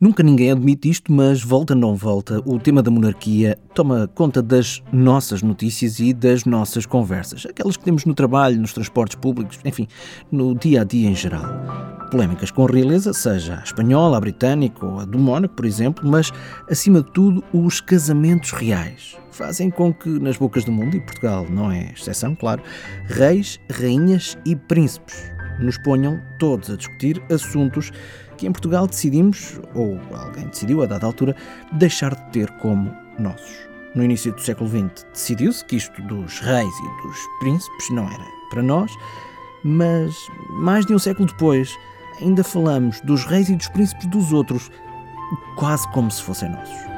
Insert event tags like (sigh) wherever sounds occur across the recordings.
Nunca ninguém admite isto, mas volta não volta, o tema da monarquia toma conta das nossas notícias e das nossas conversas, aquelas que temos no trabalho, nos transportes públicos, enfim, no dia a dia em geral. Polémicas com a realeza, seja a espanhola, a britânica ou a do Mónaco, por exemplo, mas acima de tudo os casamentos reais. Fazem com que nas bocas do mundo, e Portugal não é exceção, claro, reis, rainhas e príncipes nos ponham todos a discutir assuntos que em Portugal decidimos, ou alguém decidiu a dada altura, deixar de ter como nossos. No início do século XX decidiu-se que isto dos reis e dos príncipes não era para nós, mas mais de um século depois ainda falamos dos reis e dos príncipes dos outros, quase como se fossem nossos.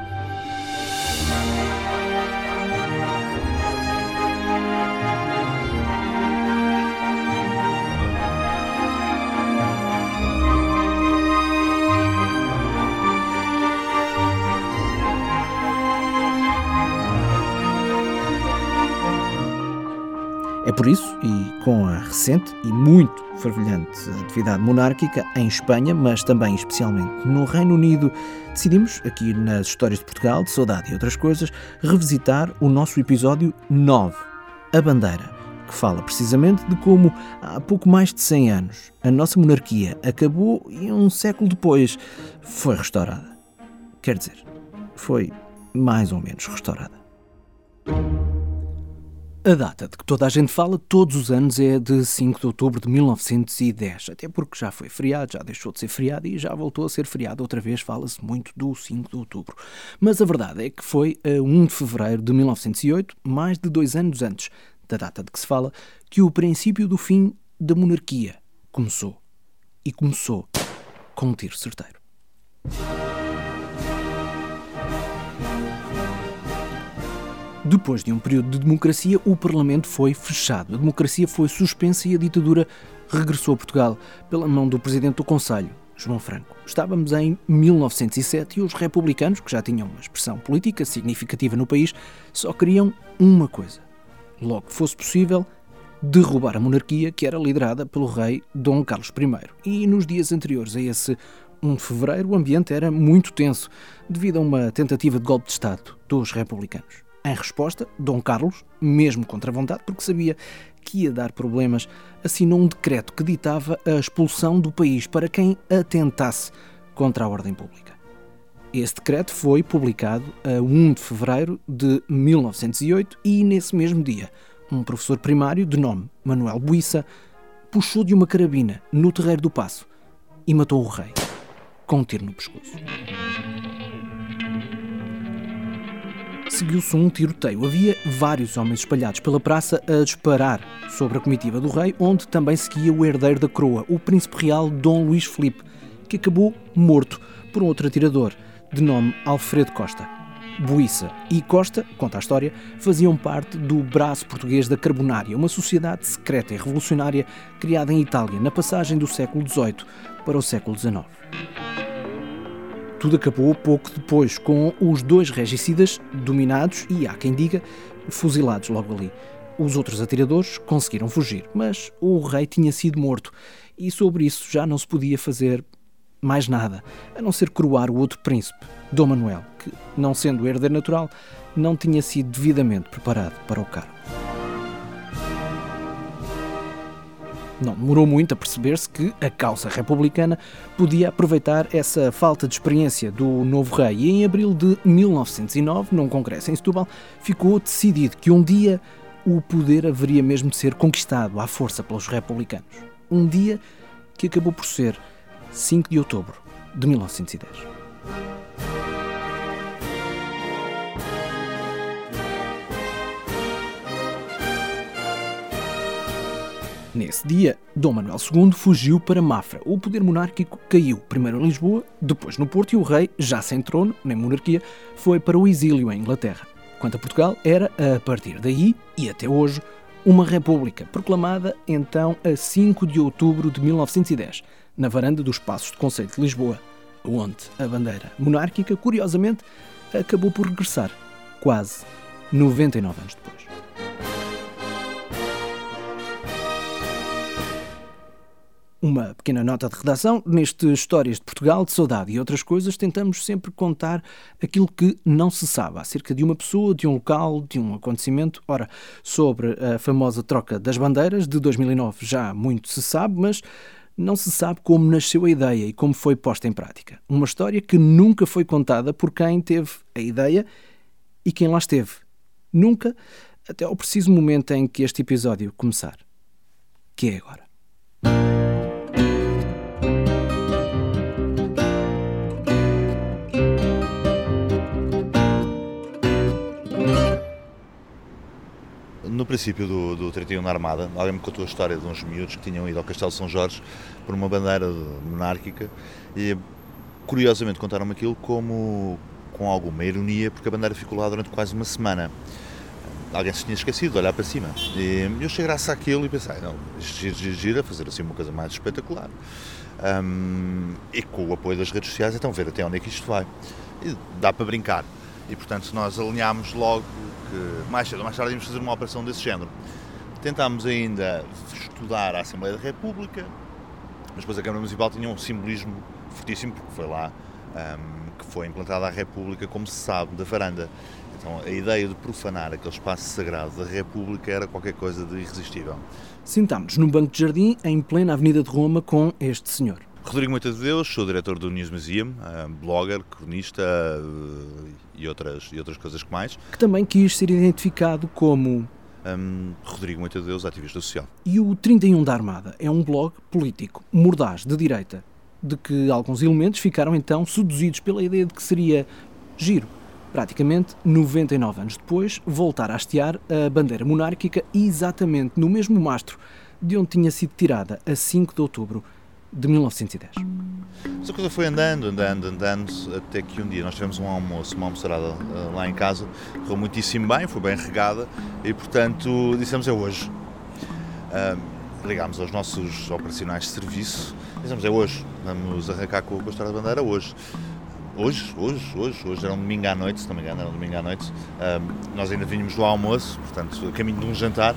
É por isso, e com a recente e muito fervilhante atividade monárquica em Espanha, mas também especialmente no Reino Unido, decidimos, aqui nas Histórias de Portugal, de Saudade e outras coisas, revisitar o nosso episódio 9, A Bandeira, que fala precisamente de como, há pouco mais de 100 anos, a nossa monarquia acabou e um século depois foi restaurada. Quer dizer, foi mais ou menos restaurada. A data de que toda a gente fala todos os anos é de 5 de outubro de 1910, até porque já foi feriado, já deixou de ser feriado e já voltou a ser feriado outra vez, fala-se muito do 5 de outubro. Mas a verdade é que foi a 1 de fevereiro de 1908, mais de dois anos antes da data de que se fala, que o princípio do fim da monarquia começou. E começou com um tiro certeiro. Depois de um período de democracia, o Parlamento foi fechado, a democracia foi suspensa e a ditadura regressou a Portugal pela mão do Presidente do Conselho, João Franco. Estávamos em 1907 e os republicanos, que já tinham uma expressão política significativa no país, só queriam uma coisa: logo que fosse possível, derrubar a monarquia que era liderada pelo rei Dom Carlos I. E nos dias anteriores a esse 1 de fevereiro, o ambiente era muito tenso devido a uma tentativa de golpe de Estado dos republicanos. Em resposta, Dom Carlos, mesmo contra a vontade, porque sabia que ia dar problemas, assinou um decreto que ditava a expulsão do país para quem atentasse contra a ordem pública. Esse decreto foi publicado a 1 de fevereiro de 1908 e, nesse mesmo dia, um professor primário de nome Manuel Buissa puxou de uma carabina no terreiro do Passo e matou o rei com um tiro no pescoço. Seguiu-se um tiroteio. Havia vários homens espalhados pela praça a disparar sobre a comitiva do rei, onde também seguia o herdeiro da coroa, o príncipe real Dom Luís Filipe, que acabou morto por um outro atirador, de nome Alfredo Costa. Buissa e Costa, conta a história, faziam parte do braço português da Carbonária, uma sociedade secreta e revolucionária criada em Itália na passagem do século XVIII para o século XIX. Tudo acabou pouco depois, com os dois regicidas dominados e, há quem diga, fuzilados logo ali. Os outros atiradores conseguiram fugir, mas o rei tinha sido morto e sobre isso já não se podia fazer mais nada, a não ser coroar o outro príncipe, Dom Manuel, que, não sendo herdeiro natural, não tinha sido devidamente preparado para o cargo. Não demorou muito a perceber-se que a causa republicana podia aproveitar essa falta de experiência do novo rei e em abril de 1909, num congresso em Setúbal, ficou decidido que um dia o poder haveria mesmo de ser conquistado à força pelos republicanos. Um dia que acabou por ser 5 de outubro de 1910. Nesse dia, Dom Manuel II fugiu para Mafra. O poder monárquico caiu, primeiro em Lisboa, depois no Porto, e o rei, já sem trono, nem monarquia, foi para o exílio em Inglaterra. Quanto a Portugal, era, a partir daí e até hoje, uma república, proclamada então a 5 de outubro de 1910, na varanda dos Passos de Conselho de Lisboa, onde a bandeira monárquica, curiosamente, acabou por regressar, quase 99 anos depois. Uma pequena nota de redação. Neste Histórias de Portugal, de Saudade e outras coisas, tentamos sempre contar aquilo que não se sabe acerca de uma pessoa, de um local, de um acontecimento. Ora, sobre a famosa troca das bandeiras de 2009 já muito se sabe, mas não se sabe como nasceu a ideia e como foi posta em prática. Uma história que nunca foi contada por quem teve a ideia e quem lá esteve. Nunca, até ao preciso momento em que este episódio começar. Que é agora. Princípio do, do 31 na Armada, alguém me contou a história de uns miúdos que tinham ido ao Castelo São Jorge por uma bandeira monárquica e curiosamente contaram-me aquilo como com alguma ironia porque a bandeira ficou lá durante quase uma semana. Alguém se tinha esquecido de olhar para cima. E eu cheguei graças àquilo e pensei, não, gira, gira, gira, fazer assim uma coisa mais espetacular. Um, e com o apoio das redes sociais, então ver até onde é que isto vai. E dá para brincar. E portanto nós alinhámos logo que mais cedo ou mais tarde íamos fazer uma operação desse género. Tentámos ainda estudar a Assembleia da República, mas depois a Câmara Municipal tinha um simbolismo fortíssimo, porque foi lá um, que foi implantada a República, como se sabe, da varanda. Então a ideia de profanar aquele espaço sagrado da República era qualquer coisa de irresistível. Sentámos num banco de jardim em plena Avenida de Roma com este senhor. Rodrigo Moita de Deus, sou diretor do News Museum, eh, blogger, cronista eh, e outras, e outras coisas que mais. Que também quis ser identificado como um, Rodrigo Deus, ativista social. E o 31 da Armada é um blog político, mordaz, de direita, de que alguns elementos ficaram então seduzidos pela ideia de que seria giro, praticamente 99 anos depois, voltar a hastear a bandeira monárquica exatamente no mesmo mastro de onde tinha sido tirada a 5 de outubro de 1910. Mas a coisa foi andando, andando, andando, até que um dia nós tivemos um almoço, uma almoçarada uh, lá em casa, correu muitíssimo bem, foi bem regada e, portanto, dissemos é hoje. Uh, ligámos aos nossos operacionais de serviço, dissemos é hoje, vamos arrancar com a História da Bandeira hoje. Hoje, hoje, hoje, hoje era um domingo à noite, se não me engano, era um domingo à noite. Uh, nós ainda vínhamos do almoço, portanto, a caminho de um jantar.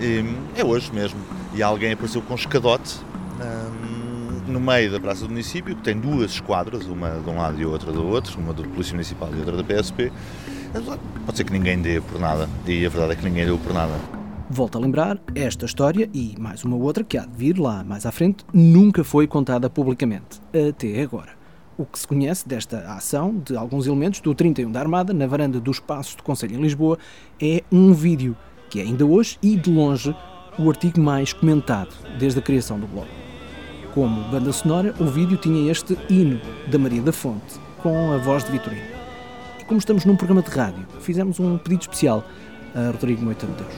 E, é hoje mesmo. E alguém apareceu com um escadote no meio da Praça do Município, que tem duas esquadras, uma de um lado e outra do outro, uma da Polícia Municipal e outra da PSP. Pode ser que ninguém dê por nada, e a verdade é que ninguém deu por nada. Volto a lembrar, esta história e mais uma outra que há de vir lá mais à frente nunca foi contada publicamente, até agora. O que se conhece desta ação de alguns elementos do 31 da Armada na varanda do Espaço do Conselho em Lisboa é um vídeo que é ainda hoje e de longe o artigo mais comentado desde a criação do blog. Como banda sonora, o vídeo tinha este hino da Maria da Fonte, com a voz de Vitorino. E como estamos num programa de rádio, fizemos um pedido especial a Rodrigo Moita de Deus.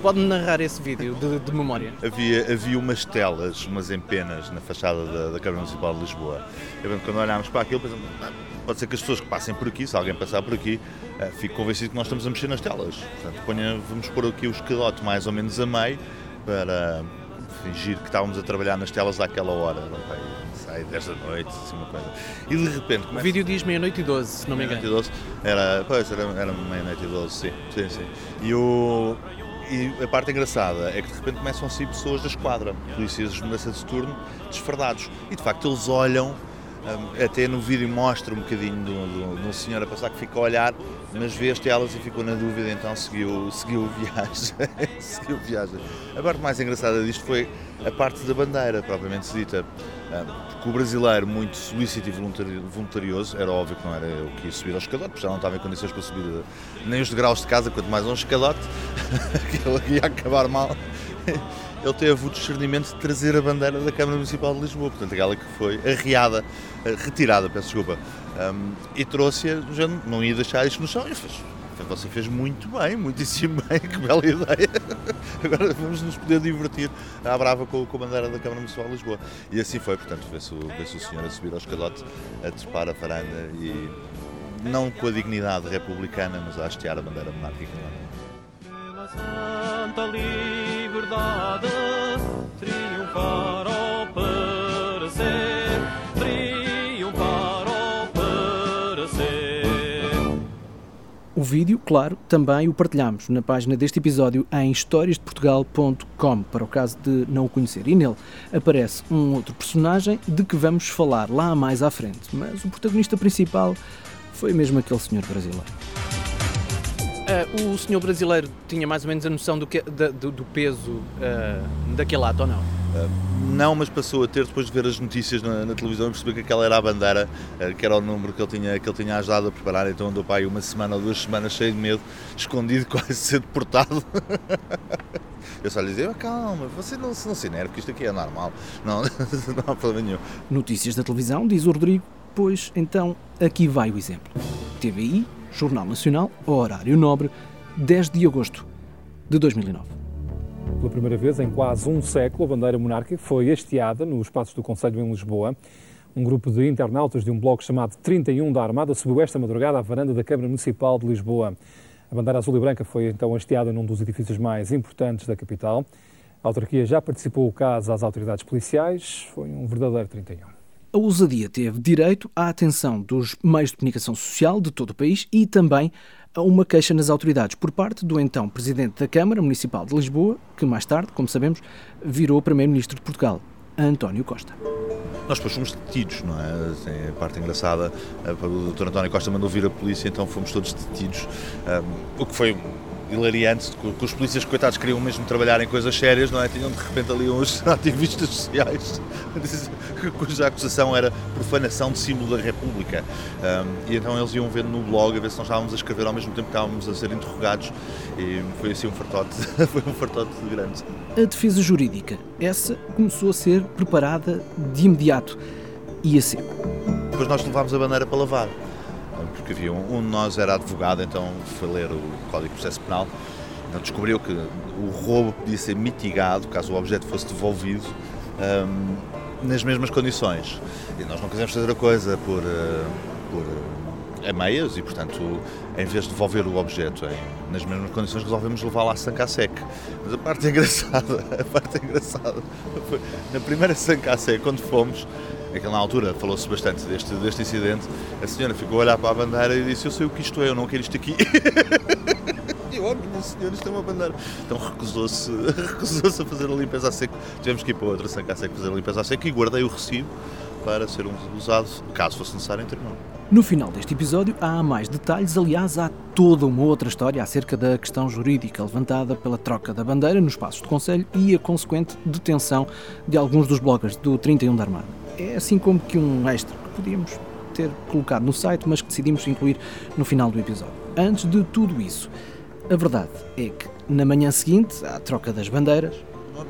Pode-me narrar esse vídeo de, de, memória? Havia, havia umas telas, umas empenas na fachada da, da Câmara Municipal de Lisboa. E, quando olhámos para aquilo, pensamos, ah, pode ser que as pessoas que passem por aqui, se alguém passar por aqui, uh, fique convencido que nós estamos a mexer nas telas. Portanto, ponha, vamos pôr aqui o escadote mais ou menos a meio para fingir que estávamos a trabalhar nas telas àquela hora. Sai 10 da noite, assim uma coisa. E de repente. Começa... O vídeo diz meia-noite e 12, se não me engano. Meia-noite e 12. Era, pois, era, era meia-noite e 12, sim. sim, sim. E, o, e a parte engraçada é que de repente começam a sair pessoas da esquadra, polícias de mudança de turno, desfardados. E de facto eles olham até no vídeo mostra um bocadinho de um senhor a passar que fica a olhar, mas vê as telas e ficou na dúvida, então seguiu, (laughs) seguiu viagem. (laughs) seguiu viagem. A parte mais engraçada disto foi a parte da bandeira, propriamente dita. Porque o brasileiro, muito solícito e voluntarioso, era óbvio que não era eu que ia subir ao escadote, porque já não estava em condições para subir nem os degraus de casa, quanto mais um escadote, (laughs) que ele ia acabar mal ele teve o discernimento de trazer a bandeira da Câmara Municipal de Lisboa, portanto, aquela que foi arriada, eh, retirada, peço desculpa, um, e trouxe-a, não ia deixar isto no chão, e fez, você fez muito bem, muitíssimo (laughs) bem, que bela ideia. Agora vamos nos poder divertir à brava com, com a bandeira da Câmara Municipal de Lisboa. E assim foi, portanto, vê-se o, vê o senhor a subir ao escadote, a trepar a varanda e não com a dignidade republicana, mas a hastear a bandeira monárquica. Liberdade triunfar ao parecer, triunfar ao. O vídeo, claro, também o partilhamos na página deste episódio em historiasdeportugal.com, para o caso de não o conhecer. E nele aparece um outro personagem de que vamos falar lá mais à frente, mas o protagonista principal foi mesmo aquele senhor brasileiro. Uh, o senhor brasileiro tinha mais ou menos a noção do, que, do, do peso uh, daquele ato ou não? Uh, não, mas passou a ter depois de ver as notícias na, na televisão e perceber que aquela era a bandeira, que era o número que ele tinha, que ele tinha ajudado a preparar. Então andou para aí uma semana ou duas semanas cheio de medo, escondido, (laughs) quase ser deportado. (laughs) Eu só lhe dizia, calma, você não, não se enerve, que isto aqui é normal, não, (laughs) não há problema nenhum. Notícias da televisão, diz o Rodrigo, pois então aqui vai o exemplo. TVI, Jornal Nacional, horário nobre, 10 de agosto de 2009. Pela primeira vez em quase um século, a bandeira monárquica foi hasteada nos espaços do Conselho em Lisboa. Um grupo de internautas de um blog chamado 31 da Armada subiu esta madrugada à varanda da Câmara Municipal de Lisboa. A bandeira azul e branca foi então hasteada num dos edifícios mais importantes da capital. A autarquia já participou o caso às autoridades policiais. Foi um verdadeiro 31. A ousadia teve direito à atenção dos meios de comunicação social de todo o país e também a uma queixa nas autoridades por parte do então Presidente da Câmara Municipal de Lisboa, que mais tarde, como sabemos, virou Primeiro-Ministro de Portugal, António Costa. Nós depois fomos detidos, não é? Assim, a parte engraçada, eh, o Dr. António Costa mandou vir a polícia, então fomos todos detidos, um, o que foi hilariante, que os polícias, coitados, queriam mesmo trabalhar em coisas sérias, não é? Tinham de repente ali uns (laughs) ativistas sociais (laughs) cuja acusação era profanação de símbolo da República. Um, e então eles iam vendo no blog a ver se nós estávamos a escrever ao mesmo tempo que estávamos a ser interrogados e foi assim um fartote, (laughs) foi um fartote grande. A defesa jurídica, essa começou a ser preparada de imediato e a seco. Depois nós levámos a bandeira para lavar porque havia um, um de nós era advogado, então foi ler o Código de Processo Penal, então descobriu que o roubo podia ser mitigado caso o objeto fosse devolvido um, nas mesmas condições. E nós não quisemos fazer a coisa por, uh, por uh, a meias e, portanto, em vez de devolver o objeto em, nas mesmas condições, resolvemos levá-lo à sanca a sec. Mas a parte (laughs) engraçada, a parte engraçada foi na primeira sanca a sec, quando fomos, Naquela altura falou-se bastante deste, deste incidente. A senhora ficou a olhar para a bandeira e disse: Eu sei o que isto é, eu não quero isto aqui. e (laughs) eu, oh minha senhora, isto é uma bandeira. Então recusou-se (laughs) recusou a fazer a limpeza a seco. Tivemos que ir para outra sanca a seco fazer a limpeza a seco e guardei o recibo para ser usado, caso fosse necessário, em tribunal. No final deste episódio há mais detalhes, aliás, há toda uma outra história acerca da questão jurídica levantada pela troca da bandeira nos passos do Conselho e a consequente detenção de alguns dos bloggers do 31 da Armada. É assim como que um extra que podíamos ter colocado no site, mas que decidimos incluir no final do episódio. Antes de tudo isso, a verdade é que na manhã seguinte à troca das bandeiras,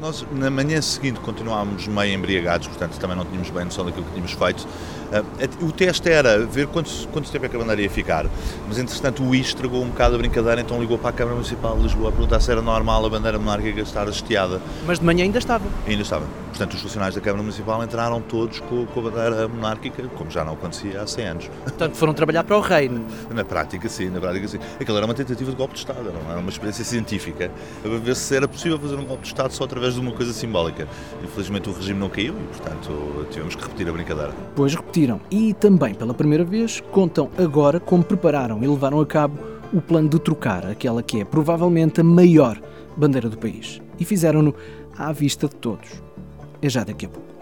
nós, na manhã seguinte, continuámos meio embriagados, portanto, também não tínhamos bem noção daquilo que tínhamos feito. Uh, o teste era ver quanto, quanto tempo é que a bandeira ia ficar, mas entretanto o I estragou um bocado a brincadeira, então ligou para a Câmara Municipal de Lisboa a perguntar se era normal a bandeira monárquica estar hasteada. Mas de manhã ainda estava? Ainda estava. Portanto, os funcionários da Câmara Municipal entraram todos com, com, a bandeira monárquica, como já não acontecia há 100 anos. (laughs) Portanto, foram trabalhar para o reino. Na prática, sim, na prática, sim. Aquilo era uma tentativa de golpe de Estado, era uma experiência científica, a ver se era possível fazer um golpe de Estado só através de uma coisa simbólica. Infelizmente o regime não caiu e, portanto, tivemos que repetir a brincadeira. Pois repetiram. E também, pela primeira vez, contam agora como prepararam e levaram a cabo o plano de trocar aquela que é provavelmente a maior bandeira do país. E fizeram-no à vista de todos é já daqui a pouco.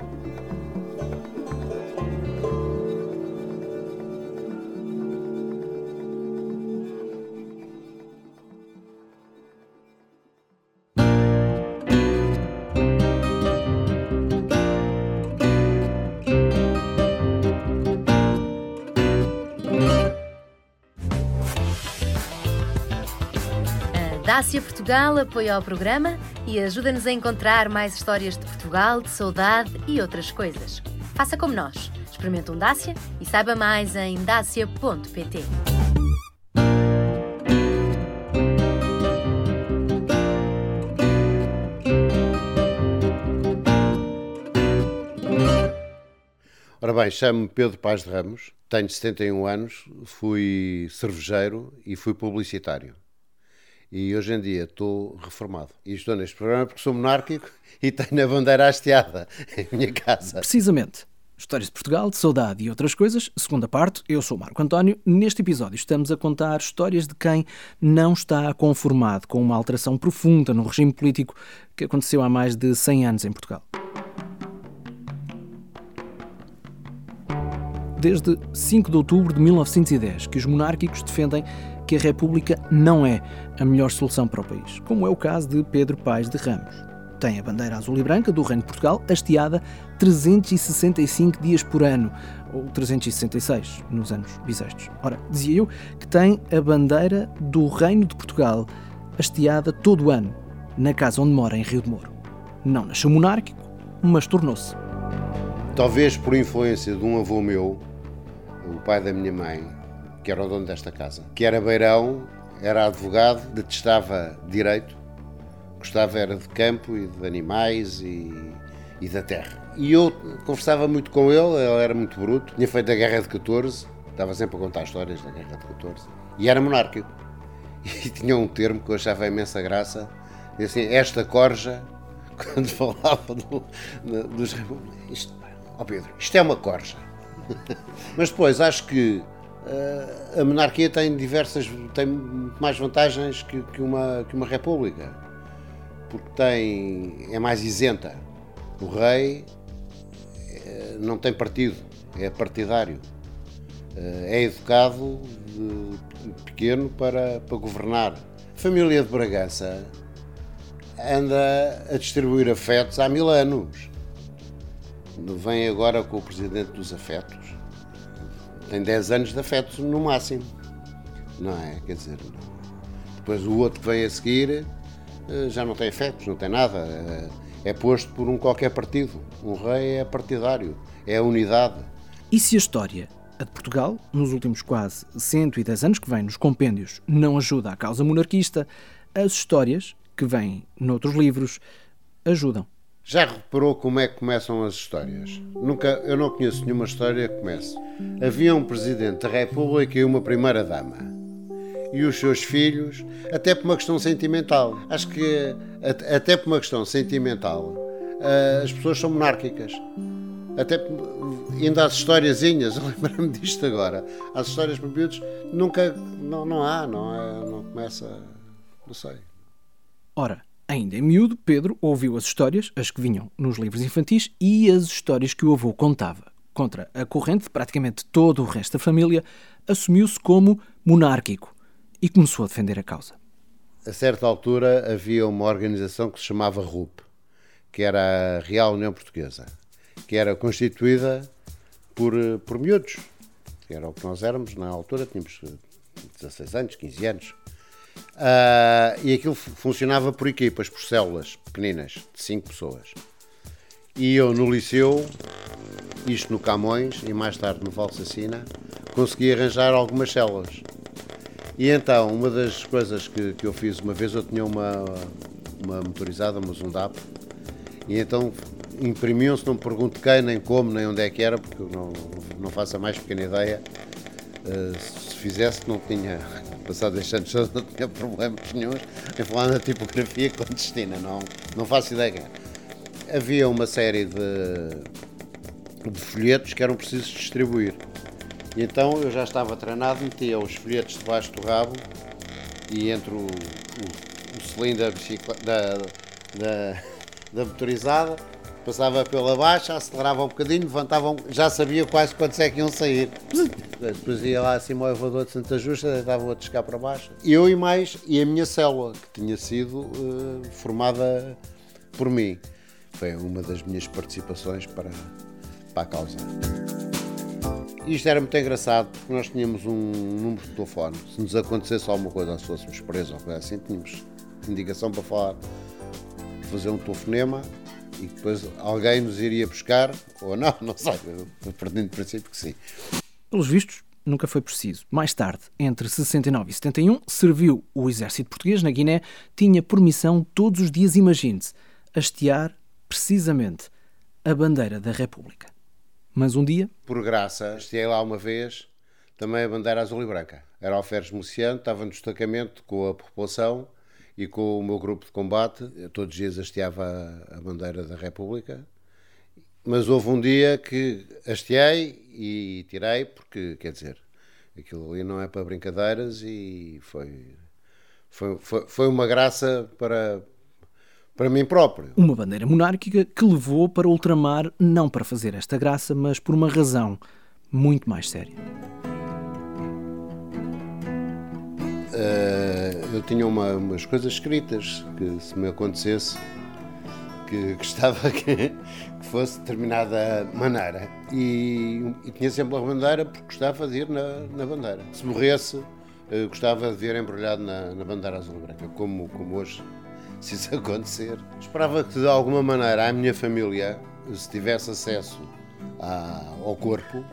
Dácia Portugal apoia o programa e ajuda-nos a encontrar mais histórias de Portugal, de saudade e outras coisas. Faça como nós. Experimente um Dácia e saiba mais em dacia.pt. Ora bem, chamo-me Pedro Paz de Ramos, tenho 71 anos, fui cervejeiro e fui publicitário e hoje em dia estou reformado. E estou neste programa porque sou monárquico (laughs) e tenho a bandeira hasteada (laughs) em minha casa. Precisamente. Histórias de Portugal, de saudade e outras coisas. Segunda parte, eu sou Marco António. Neste episódio estamos a contar histórias de quem não está conformado com uma alteração profunda no regime político que aconteceu há mais de 100 anos em Portugal. Desde 5 de outubro de 1910 que os monárquicos defendem que a República não é a melhor solução para o país, como é o caso de Pedro Paes de Ramos tem a bandeira azul e branca do Reino de Portugal hasteada 365 dias por ano, ou 366 nos anos bissextos. Ora, dizia eu que tem a bandeira do Reino de Portugal hasteada todo o ano, na casa onde mora, em Rio de Moro. Não nasceu monárquico, mas tornou-se. Talvez por influência de um avô meu, o pai da minha mãe, que era o dono desta casa, que era beirão, era advogado, detestava direito gostava era de campo e de animais e, e da terra. E eu conversava muito com ele, ele era muito bruto, tinha feito a Guerra de 14, estava sempre a contar histórias da Guerra de 14, e era monárquico. (laughs) E tinha um termo que eu achava imensa graça, assim, esta corja, (laughs) quando falava do, dos republicanos, oh Pedro, isto é uma corja. (laughs) Mas depois acho que a monarquia tem diversas, tem mais vantagens que, que, uma, que uma república porque tem, é mais isenta. O rei eh, não tem partido, é partidário. Eh, é educado de pequeno para, para governar. A família de Bragança anda a distribuir afetos há mil anos. Vem agora com o presidente dos afetos. Tem 10 anos de afetos no máximo. Não é? Quer dizer, depois o outro que vem a seguir eh, já não tem efeitos, não tem nada. Eh, é posto por um qualquer partido. Um rei é partidário, é a unidade. E se a história, a de Portugal, nos últimos quase 110 anos que vem nos compêndios, não ajuda à causa monarquista, as histórias que vêm noutros livros ajudam. Já reparou como é que começam as histórias? Nunca, eu não conheço nenhuma história que comece. Havia um presidente da República e uma primeira dama e os seus filhos, até por uma questão sentimental. Acho que até por uma questão sentimental eh, as pessoas são monárquicas. Até ainda as historiazinhas, (laughs) lembro-me disto agora, as histórias para nunca, não, não há, não, é, não começa, não sei. Ora, ainda em miúdo, Pedro ouviu as histórias, as que vinham nos livros infantis e as histórias que o avô contava. Contra a corrente de praticamente todo o resto da família, assumiu-se como monárquico e começou a defender a causa. A certa altura havia uma organização que se chamava RUP, que era a Real União Portuguesa, que era constituída por, por miúdos, que era o que nós éramos na altura, tínhamos 16 anos, 15 anos. Uh, e aquilo funcionava por equipas, por células pequeninas, de 5 pessoas. E eu no liceu, isto no Camões e mais tarde no Valsacina, consegui arranjar algumas células. E então, uma das coisas que, que eu fiz uma vez, eu tinha uma, uma motorizada, uma Zundap, e então imprimiam-se, não pergunto quem, nem como, nem onde é que era, porque não, não faço a mais pequena ideia. Uh, se fizesse, não tinha, passado estes anos, não tinha problemas nenhum em falar na tipografia clandestina, não, não faço ideia. Havia uma série de, de folhetos que eram precisos distribuir. E então eu já estava treinado, metia os folhetos debaixo do rabo e entre o, o, o cilindro da, da, da, motorizada, passava pela baixa, acelerava um bocadinho, levantavam, já sabia quase quantos é que iam sair. Depois ia lá acima ao elevador de Santa Justa, dava outros cá para baixo. Eu e mais, e a minha célula, que tinha sido uh, formada por mim. Foi uma das minhas participações para, para a causa. Isto era muito engraçado porque nós tínhamos um número de telefone. Se nos acontecesse alguma coisa, se fôssemos presos ou coisa assim, tínhamos indicação para falar, fazer um telefonema e depois alguém nos iria buscar, ou não, (laughs) não sei, perdendo de princípio que sim. Pelos vistos, nunca foi preciso. Mais tarde, entre 69 e 71, serviu o exército português na Guiné, tinha por missão todos os dias, imagine-se, hastear precisamente a bandeira da República. Mas um dia. Por graça, estive lá uma vez, também a bandeira azul e branca. Era alferes Mociano, estava no destacamento com a população e com o meu grupo de combate. Todos os dias hasteava a bandeira da República mas houve um dia que hasteei e tirei, porque, quer dizer, aquilo ali não é para brincadeiras e foi, foi, foi, foi uma graça para, para mim próprio. Uma bandeira monárquica que levou para ultramar não para fazer esta graça, mas por uma razão muito mais séria. Eu tinha uma, umas coisas escritas que se me acontecesse que (laughs) gostava que, que fosse de determinada maneira e, e, tinha sempre a bandeira porque gostava de ir na, na bandeira. Se morresse, uh, gostava de ver embrulhado na, na bandeira azul branca, como, como hoje (laughs) se isso acontecer. Esperava que de alguma maneira a minha família, se tivesse acesso à, ao corpo,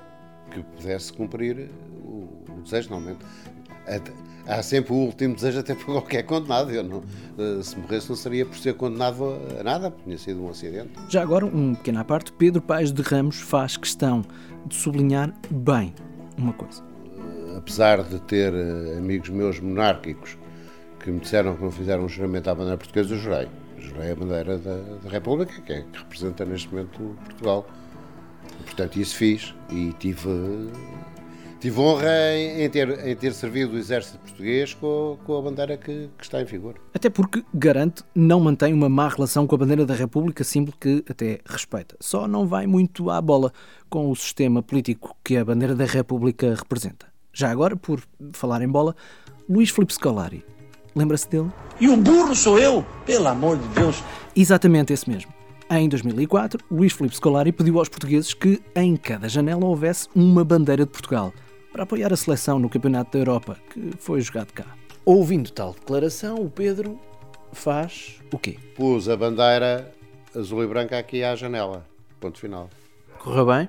que pudesse cumprir o, o desejo, normalmente. Há sempre o último desejo até para qualquer condenado. Eu não, eh, se morresse não seria por ser condenado a nada, porque tinha sido um acidente. Já agora, um pequeno à parte, Pedro Paes de Ramos faz questão de sublinhar bem uma coisa. Apesar de ter eh, amigos meus monárquicos que me disseram que não fizeram um juramento à bandeira portuguesa, eu jurei. Jurei a bandeira da, da República, que, é, que representa neste momento Portugal. Portanto, isso fiz e tive, tive honra em, ter, em ter servido o exército português com, com a bandeira que, que, está em vigor. Até porque, garante, não mantém uma má relação com a bandeira da República, símbolo que até respeita. Só não vai muito à bola com o sistema político que a bandeira da República representa. Já agora, por falar em bola, Luís Filipe Scolari Lembra-se dele? E o burro sou eu, pelo amor de Deus. Exatamente esse mesmo. Em 2004, Luís Filipe Scolari pediu aos portugueses que em cada janela houvesse uma bandeira de Portugal para apoiar a seleção no Campeonato da Europa, que foi jogado cá. Ouvindo tal declaração, o Pedro faz o quê? Pus a bandeira azul e branca aqui à janela. Ponto final. Correu bem?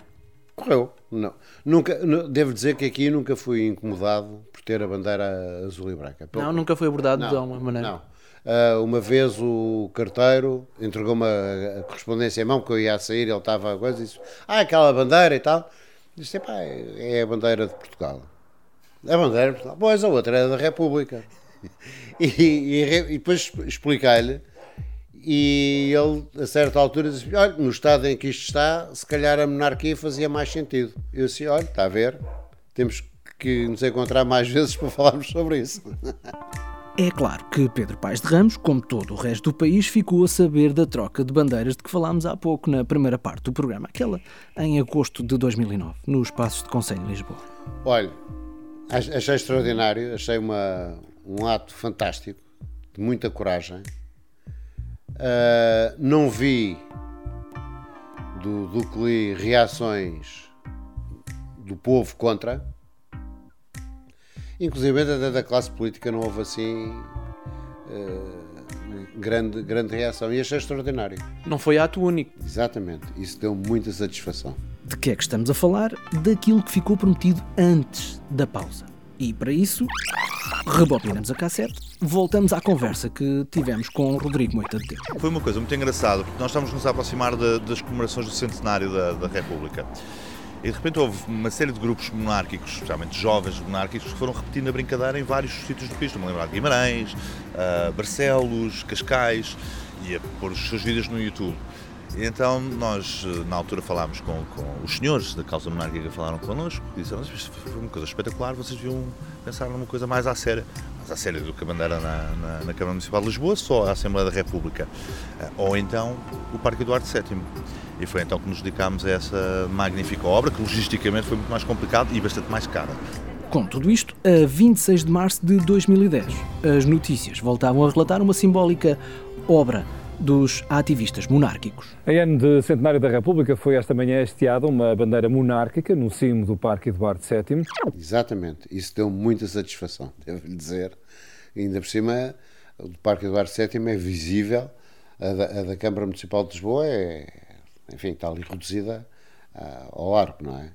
Correu. Não. Nunca, devo dizer que aqui nunca fui incomodado por ter a bandeira azul e branca. Não, nunca foi abordado não, de alguma maneira. Não. Uh, uma vez o carteiro entregou-me a, correspondência em mão, que eu ia a sair, ele estava a coisa e disse: Ah, aquela bandeira e tal. Disse: Pá, é a bandeira de Portugal. A bandeira de Portugal. Pois a outra é da República. (laughs) e, e, e depois expliquei-lhe e ele, a certa altura, disse: Olha, no estado em que isto está, se calhar a monarquia fazia mais sentido. Eu disse: Olha, está a ver, temos que nos encontrar mais (laughs) vezes para falarmos sobre isso. (laughs) É claro que Pedro Paes de Ramos, como todo o resto do país, ficou a saber da troca de bandeiras de que falámos há pouco na primeira parte do programa, aquela em agosto de 2009, nos Passos de Conselho de Lisboa. Olha, achei extraordinário, achei uma, um ato fantástico, de muita coragem Uh, não vi do, do que li reações do povo contra, inclusive até da classe política não houve assim uh, grande, grande reação e achei extraordinário. Não foi ato único. Exatamente, isso deu muita satisfação. De que é que estamos a falar? Daquilo que ficou prometido antes da pausa. E para isso, rebobinamos a cassete, voltamos à conversa que tivemos com Rodrigo Moita de Deus. Foi uma coisa muito engraçada, porque nós estamos nos a aproximar de, das comemorações do centenário da, da República. E de repente houve uma série de grupos monárquicos, especialmente jovens monárquicos, que foram repetindo a brincadeira em vários sítios do país. Estou-me a lembrar de Guimarães, uh, Barcelos, Cascais, e a pôr os seus vídeos no YouTube. Então nós, eh, na altura, falámos com, com os senhores da causa monárquica falaram connosco, e disseram, isto foi uma coisa espetacular, vocês deviam pensar numa coisa mais à séria, mais à séria do que a bandeira na, na, na Câmara Municipal de Lisboa, só a Assembleia da República, eh, ou então o Parque Eduardo VII. E foi então que nos dedicámos a essa magnífica obra, que logisticamente foi muito mais complicada e bastante mais cara. Com tudo isto, a 26 de março de 2010, as notícias voltavam a relatar uma simbólica obra dos ativistas monárquicos. Em ano de centenário da República foi esta manhã hasteada uma bandeira monárquica no cimo do Parque Eduardo VII. Exatamente, isso deu muita satisfação, (laughs) devo-lhe dizer. Ainda por cima, o Parque Eduardo VII é visível, a da, a da Câmara Municipal de Lisboa é, enfim, está ali reduzida ah, ao arco, não é?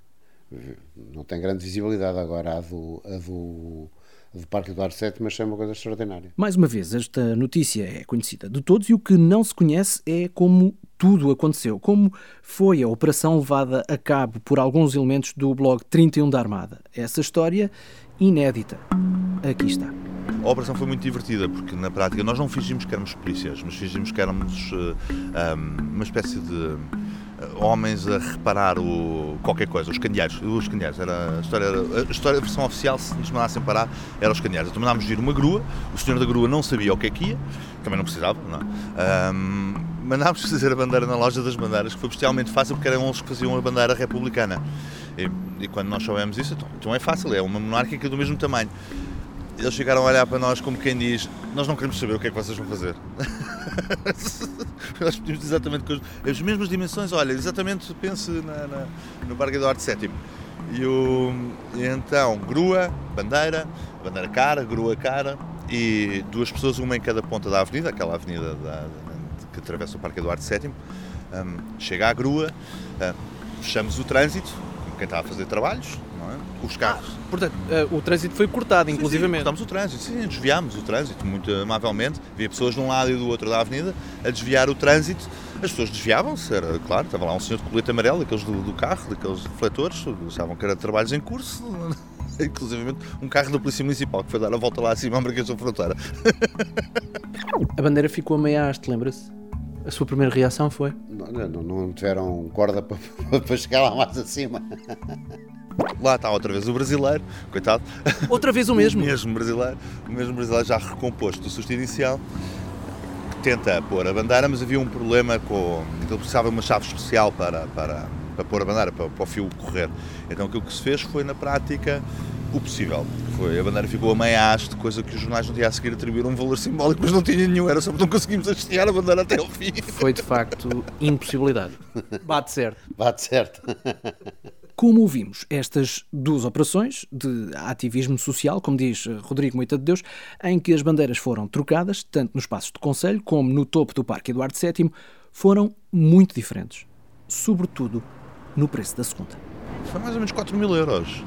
Não tem grande visibilidade agora a do, a do do Parque Eduardo VII, mas é uma coisa extraordinária. Mais uma vez, esta notícia é conhecida de todos e o que não se conhece é como tudo aconteceu, como foi a operação levada a cabo por alguns elementos do blog 31 da Armada. Essa história inédita. Aqui está. A operação foi muito divertida porque, na prática, nós não fingimos que éramos polícias, mas fingimos que éramos uh, um, uma espécie de homens a reparar o, qualquer coisa, os candeeiros. Os candeeiros, era, a, história era, a história, a versão oficial, se nos mandassem parar, era os candeeiros. Então mandámos vir uma grua, o senhor da grua não sabia o que é que ia, também não precisava, não um, Mandámos fazer a bandeira na loja das bandeiras, que foi bestialmente fácil porque eram eles que faziam a bandeira republicana. E, e quando nós soubemos isso, então, então é fácil, é uma monárquica do mesmo tamanho eles chegaram a olhar para nós como quem diz: Nós não queremos saber o que é que vocês vão fazer. (laughs) nós pedimos exatamente as mesmas dimensões. Olha, exatamente pense na, na, no Parque Eduardo VII. E, o, então, grua, bandeira, bandeira cara, grua cara e duas pessoas, uma em cada ponta da avenida, aquela avenida da, que atravessa o Parque Eduardo VII. Um, chega à grua, um, fechamos o trânsito, quem está a fazer trabalhos, é? os carros. Ah, portanto, uh, o trânsito foi cortado, inclusivamente. Cortamos o trânsito, sim, desviámos o trânsito muito amavelmente. Havia pessoas de um lado e do outro da avenida a desviar o trânsito. As pessoas desviavam-se, era claro, estava lá um senhor de colete amarelo, aqueles do, do carro, daqueles refletores, achavam que era trabalhos em curso. (laughs) inclusive um carro da Polícia Municipal que foi dar a volta lá acima à Marquês da Fronteira. (laughs) a bandeira ficou a meia haste, lembra-se? A sua primeira reação foi? Não, não, não tiveram corda para, (laughs) para chegar lá mais acima. Lá está outra vez o brasileiro, coitado. Outra vez o mesmo? (laughs) o mesmo brasileiro, o mesmo brasileiro já recomposto do susto inicial, que tenta pôr a bandeira, mas havia um problema com. Ele precisava de uma chave especial para, para, para pôr a bandeira, para, para o fio correr. Então aquilo que se fez foi, na prática, o possível. Foi, a bandeira ficou a meia haste, coisa que os jornais no dia a seguir atribuíram um valor simbólico, mas não tinha nenhum, era só porque não conseguimos hastear a bandeira até ao fim. Foi de facto impossibilidade. Bate certo. Bate certo. Como ouvimos, estas duas operações de ativismo social, como diz eh, Rodrigo Moita de Deus, em que as bandeiras foram trocadas, tanto nos passos do Conselho como no topo do Parque Eduardo VII, foram muito diferentes. Sobretudo no preço da segunda. Foi mais ou menos 4 mil euros.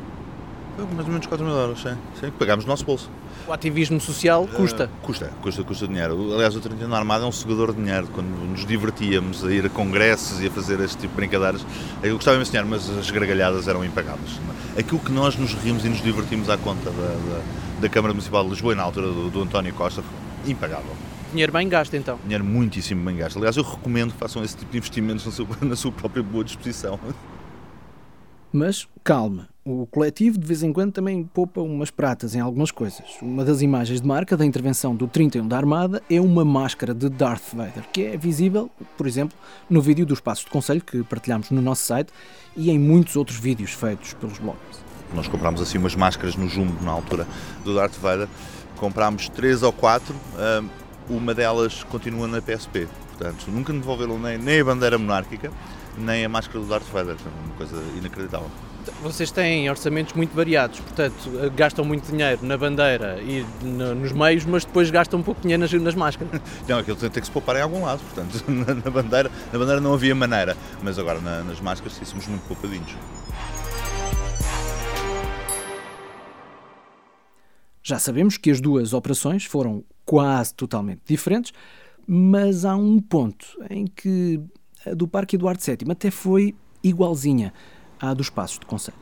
Mais ou menos 4 mil euros, sim. sim pagámos no nosso bolso. O ativismo social custa. Uh, custa, custa, custa dinheiro. Aliás, o 31 na Armada é um sugador de dinheiro. Quando nos divertíamos a ir a congressos e a fazer este tipo de brincadeiras, eu gostava imenso de dinheiro, mas as gargalhadas eram impagáveis. Aquilo que nós nos rimos e nos divertimos à conta da, da, da Câmara Municipal de Lisboa, na altura do, do António Costa, foi impagável. Dinheiro bem gasto, então. Dinheiro muitíssimo bem gasto. Aliás, eu recomendo que façam esse tipo de investimentos na sua, (laughs) na sua própria boa disposição. Mas calma, o coletivo de vez em quando também poupa umas pratas em algumas coisas. Uma das imagens de marca da intervenção do 31 da Armada é uma máscara de Darth Vader, que é visível, por exemplo, no vídeo dos Passos de Conselho que partilhamos no nosso site e em muitos outros vídeos feitos pelos bloggers. Nós comprámos assim umas máscaras no Jumbo na altura do Darth Vader, comprámos três ou quatro, uma delas continua na PSP, portanto nunca devolveram nem a bandeira monárquica nem a máscara do Darth Vader, uma coisa inacreditável. Vocês têm orçamentos muito variados, portanto, gastam muito dinheiro na bandeira e no, nos meios, mas depois gastam um pouco de dinheiro nas, nas máscaras. (laughs) Não, aquilo tem, tem que se poupar em algum lado, portanto, (laughs) na, na, bandeira, na bandeira não havia maneira, mas agora na, nas máscaras sim, somos muito poupadinhos. Já sabemos que as duas operações foram quase totalmente diferentes, mas há um ponto em que do Parque Eduardo VII até foi igualzinha à dos Passos de Conselho.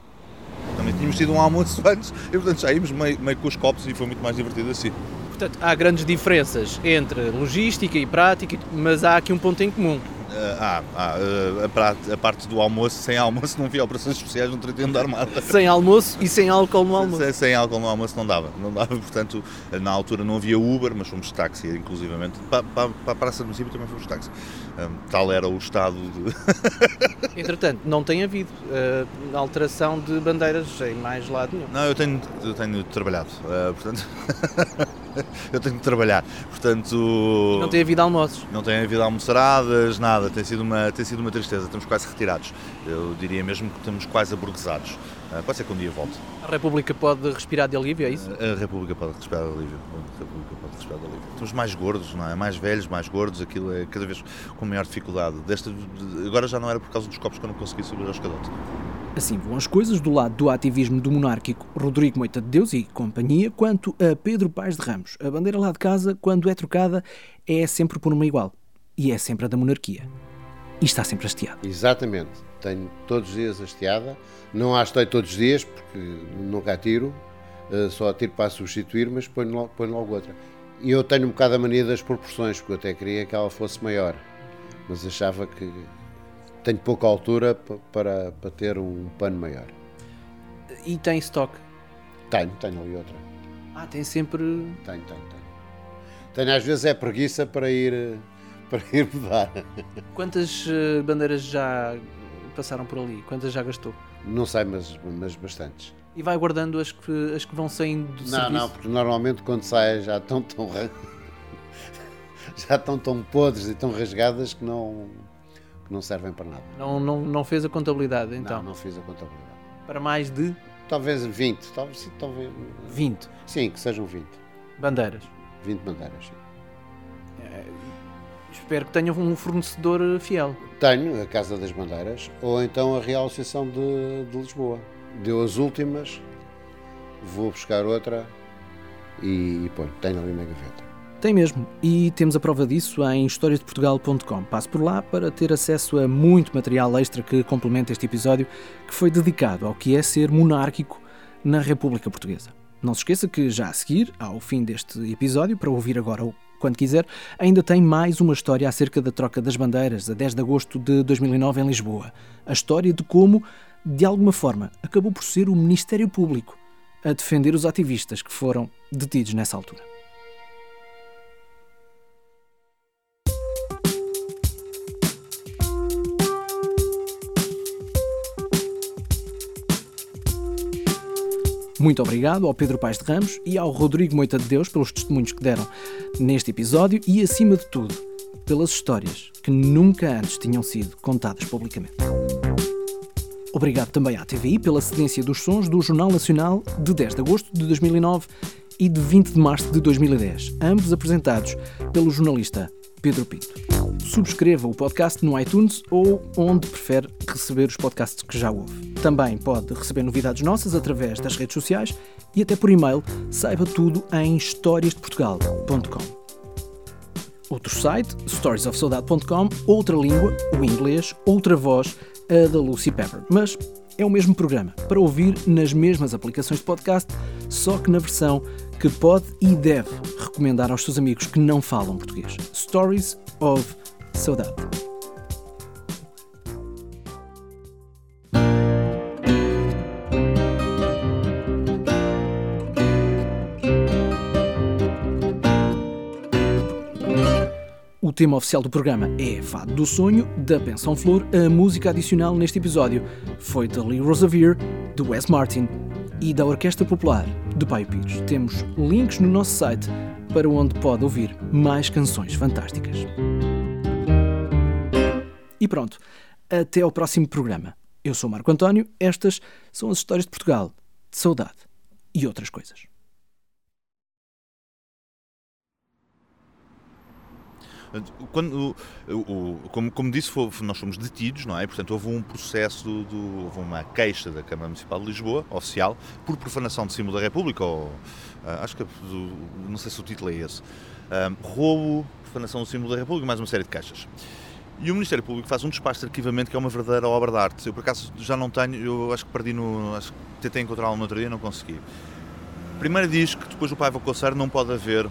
Também tínhamos tido um almoço (laughs) antes e, portanto, saímos meio, meio com os copos e foi muito mais divertido assim. Portanto, há grandes diferenças entre logística e prática, mas há aqui um ponto em comum. Ah, ah, a, parte do almoço, sem almoço não havia operações especiais no 31 da Armada. Sem almoço e sem álcool no almoço. Sem, sem, álcool no almoço não dava, não dava, portanto, na altura não havia Uber, mas fomos táxi, inclusivamente. Para, para, para a Praça do Município também fomos táxi. Um, tal era o estado de... (laughs) Entretanto, não tem havido uh, alteração de bandeiras em mais lado nenhum. Não, eu tenho, eu tenho trabalhado, uh, portanto... (laughs) eu tenho de trabalhar. Portanto. Não tem havido almoços? Não tem havido almoçaradas, nada. Tem sido uma, tem sido uma tristeza. Estamos quase retirados. Eu diria mesmo que estamos quase aburguesados. Uh, pode ser que um dia volte. A República pode respirar de alívio, é isso? A República pode respirar de alívio. A República pode respirar de alívio. Estamos mais gordos, não é? Mais velhos, mais gordos. Aquilo é cada vez com maior dificuldade. Desta, agora já não era por causa dos copos que eu não consegui subir ao escadote. Assim vão as coisas do lado do ativismo do monárquico Rodrigo Moita de Deus e companhia, quanto a Pedro Paz de Ramos. A bandeira lá de casa, quando é trocada, é sempre por uma igual. E é sempre a da monarquia. E está sempre hasteada. Exatamente. Tenho todos os dias hasteada. Não a hastei todos os dias, porque nunca a tiro. Eh, só a tiro para substituir, mas ponho logo, ponho logo outra. E eu tenho um bocado a mania das proporções, porque eu até queria que ela fosse maior. Mas achava que tenho pouca altura para, para ter um pano maior. E tem estoque? Tenho, tenho ali outra. Ah, tem sempre. Tenho, tenho, tenho. Tenho às vezes é preguiça para ir, para ir mudar. Quantas eh, bandeiras já passaram por ali? Quantas já gastou? Não sei, mas, mas bastantes. E vai guardando as que, as que vão saindo do não, serviço? Não, porque normalmente quando sai já estão tão (laughs) já estão tão podres e tão rasgadas que não, que não servem para nada. Não, não, não fez a contabilidade então? Não, não fiz a contabilidade. Para mais de? Talvez 20, talvez, talvez 20? Sim, que sejam 20. Bandeiras? 20 bandeiras, sim. É, espero que tenham um fornecedor fiel. Tenho, a Casa das Bandeiras, ou então a Real Associação de, de Lisboa. Deu as últimas, vou buscar outra e, e ponho, tenho ali na gaveta. Tem mesmo, e temos a prova disso em historiasdeportugal.com. Passe por lá para ter acesso a muito material extra que complementa este episódio, que foi dedicado ao que é ser monárquico na República Portuguesa. Não se esqueça que já a seguir, ao fim deste episódio, para ouvir agora ou quando quiser, ainda tem mais uma história acerca da troca das bandeiras, a 10 de agosto de 2009 em Lisboa. A história de como, de alguma forma, acabou por ser o Ministério Público a defender os ativistas que foram detidos nessa altura. Muito obrigado ao Pedro Paes de Ramos e ao Rodrigo Moita de Deus pelos testemunhos que deram neste episódio e, acima de tudo, pelas histórias que nunca antes tinham sido contadas publicamente. Obrigado também à TVI pela cedência dos sons do Jornal Nacional de 10 de agosto de 2009 e de 20 de março de 2010, ambos apresentados pelo jornalista Pedro Pinto. Subscreva o podcast no iTunes ou onde prefere receber os podcasts que já ouve. Também pode receber novidades nossas através das redes sociais e até por e-mail. Saiba tudo em historiasdeportugal.com. Outro site, storiesofsaudade.com, outra língua, o inglês, outra voz, a da Lucy Pepper. Mas é o mesmo programa, para ouvir nas mesmas aplicações de podcast, só que na versão que pode e deve recomendar aos seus amigos que não falam português. Stories of Saudade. O tema oficial do programa é Fado do Sonho, da Pensão Flor. A música adicional neste episódio foi de Lee Rosevere, de Wes Martin e da Orquestra Popular de Pai Pires. Temos links no nosso site para onde pode ouvir mais canções fantásticas. E pronto, até ao próximo programa. Eu sou Marco António, estas são as histórias de Portugal, de saudade e outras coisas. Quando, como, como disse, nós fomos detidos, não é? Portanto, houve um processo, do, houve uma queixa da Câmara Municipal de Lisboa, oficial, por profanação de símbolo da República, ou uh, acho que, não sei se o título é esse, uh, roubo, profanação do símbolo da República, mais uma série de queixas. E o Ministério Público faz um despacho de arquivamento que é uma verdadeira obra de arte. Eu, por acaso, já não tenho, eu acho que perdi no. Acho que tentei encontrá-lo no outro dia não consegui. Primeiro diz que depois do Paiva Coçar não pode haver uh,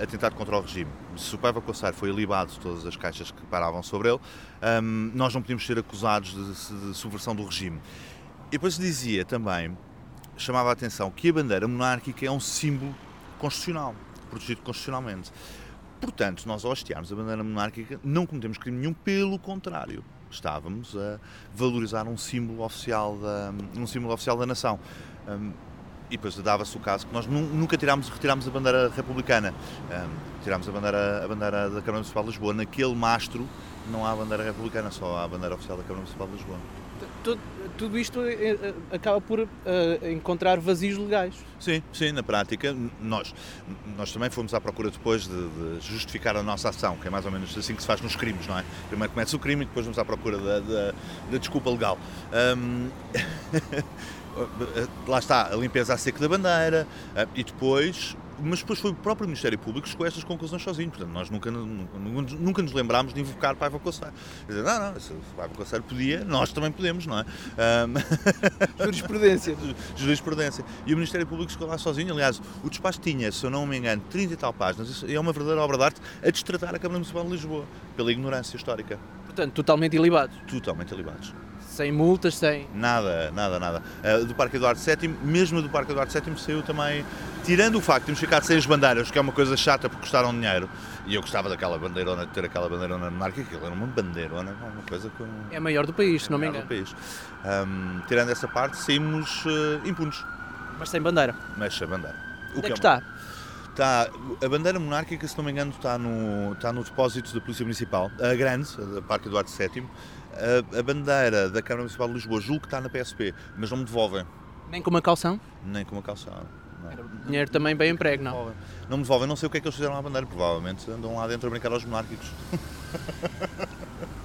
atentado contra o regime. Se o Paiva Coçar foi alibado de todas as caixas que paravam sobre ele, um, nós não podíamos ser acusados de, de, subversão do regime. E depois dizia também, chamava a atenção, que a bandeira monárquica é um símbolo constitucional, protegido constitucionalmente. Portanto, nós ao hastearmos a bandeira monárquica não cometemos crime nenhum, pelo contrário. Estávamos a valorizar um símbolo oficial da, um símbolo oficial da nação. Um, e depois dava-se o caso que nós nunca tirámos, retirámos a bandeira republicana. Um, tirámos a bandeira, a bandeira da Câmara Municipal de Lisboa. Naquele mastro não há bandeira republicana, só há a bandeira oficial da Câmara Municipal de Lisboa. Tudo, tudo isto é, é, acaba por uh, encontrar vazios legais. Sim, sim, na prática, nós, nós também fomos à procura depois de, de, justificar a nossa ação, que é mais ou menos assim que se faz nos crimes, não é? Primeiro começa o crime e depois vamos à procura da, da, da desculpa legal. Um, (laughs) lá está, a limpeza a seco da bandeira eh, e depois mas depois foi o próprio Ministério Público que chegou a estas conclusões sozinho. Portanto, nós nunca, nunca, nunca nos lembrámos de invocar Paiva Coçar. Dizer, não, não, se Paiva Coçar podia, nós também podemos, não é? Um... (laughs) Jurisprudência. (laughs) Jurisprudência. E o Ministério Público chegou lá sozinho. Aliás, o despacho tinha, se eu não me engano, 30 e tal páginas. Isso é uma verdadeira obra de arte a destratar a Câmara Municipal de Lisboa, pela ignorância histórica. Portanto, totalmente ilibados. Totalmente ilibados. Sem multas, sem. Nada, nada, nada. Uh, do Parque Eduardo VII, mesmo do Parque Eduardo VII, saiu também, tirando o facto de termos ficado sem as bandeiras, que é uma coisa chata porque custaram dinheiro, e eu gostava daquela bandeirona, de ter aquela bandeirona monárquica, aquilo era uma bandeirona, uma coisa com. É a maior do país, se é não me maior engano. do país. Um, tirando essa parte, saímos uh, impunes, Mas sem bandeira. mas sem bandeira. O Onde é que é uma- está? Está, a bandeira monárquica, se não me engano, está no, está no depósito da Polícia Municipal, a grande, a Parque Eduardo VII. A, a bandeira da Câmara Municipal de Lisboa, julgo que está na PSP, mas não me devolvem, Nem com uma calção? nem com uma calçada. Não. Dinheiro também bem emprego, não? devolvem. Não me devolvem, não sei o que é que eles fizeram à bandeira, provavelmente andam lá dentro a brincar aos monárquicos. (laughs)